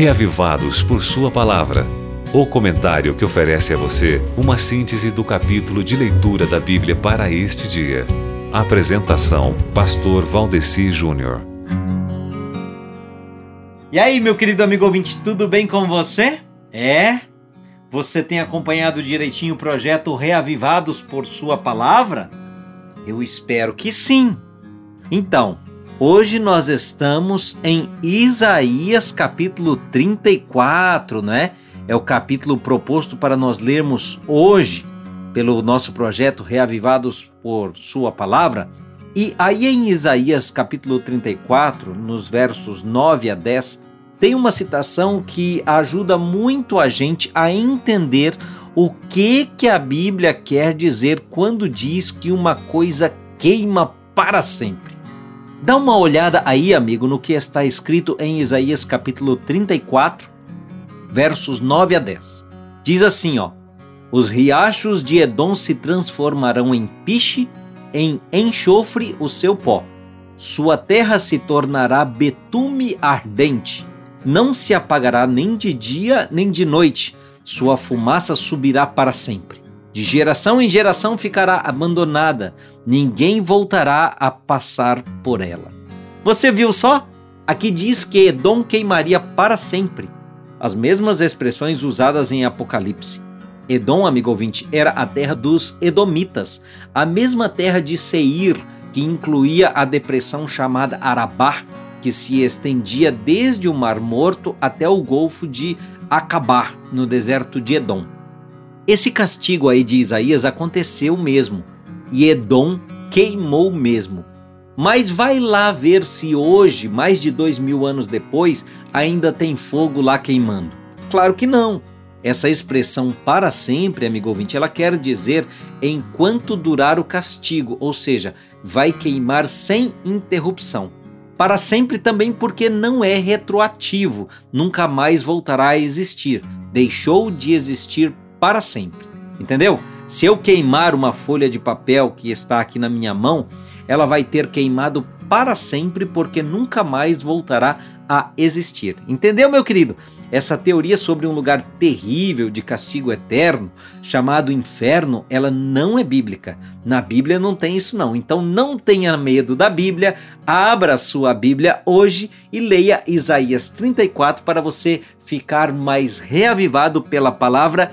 Reavivados por Sua Palavra. O comentário que oferece a você uma síntese do capítulo de leitura da Bíblia para este dia. Apresentação: Pastor Valdeci Júnior. E aí, meu querido amigo ouvinte, tudo bem com você? É? Você tem acompanhado direitinho o projeto Reavivados por Sua Palavra? Eu espero que sim. Então, hoje nós estamos em Isaías capítulo 34, né? É o capítulo proposto para nós lermos hoje pelo nosso projeto Reavivados por Sua Palavra. E aí em Isaías capítulo 34, nos versos 9 a 10, tem uma citação que ajuda muito a gente a entender o que que a Bíblia quer dizer quando diz que uma coisa queima para sempre. Dá uma olhada aí, amigo, no que está escrito em Isaías capítulo 34, versos 9 a 10. Diz assim, ó: Os riachos de Edom se transformarão em piche, em enxofre o seu pó. Sua terra se tornará betume ardente. Não se apagará nem de dia nem de noite sua fumaça subirá para sempre. De geração em geração ficará abandonada, ninguém voltará a passar por ela. Você viu só? Aqui diz que Edom queimaria para sempre. As mesmas expressões usadas em Apocalipse. Edom, amigo ouvinte, era a terra dos Edomitas, a mesma terra de Seir, que incluía a depressão chamada Arabá, que se estendia desde o Mar Morto até o Golfo de Acabar, no deserto de Edom. Esse castigo aí de Isaías aconteceu mesmo, e Edom queimou mesmo. Mas vai lá ver se hoje, mais de dois mil anos depois, ainda tem fogo lá queimando. Claro que não. Essa expressão para sempre, amigo ouvinte, ela quer dizer enquanto durar o castigo, ou seja, vai queimar sem interrupção para sempre também porque não é retroativo, nunca mais voltará a existir, deixou de existir para sempre. Entendeu? Se eu queimar uma folha de papel que está aqui na minha mão, ela vai ter queimado para sempre porque nunca mais voltará a existir. Entendeu, meu querido? Essa teoria sobre um lugar terrível de castigo eterno, chamado inferno, ela não é bíblica. Na Bíblia não tem isso não. Então não tenha medo da Bíblia. Abra sua Bíblia hoje e leia Isaías 34 para você ficar mais reavivado pela palavra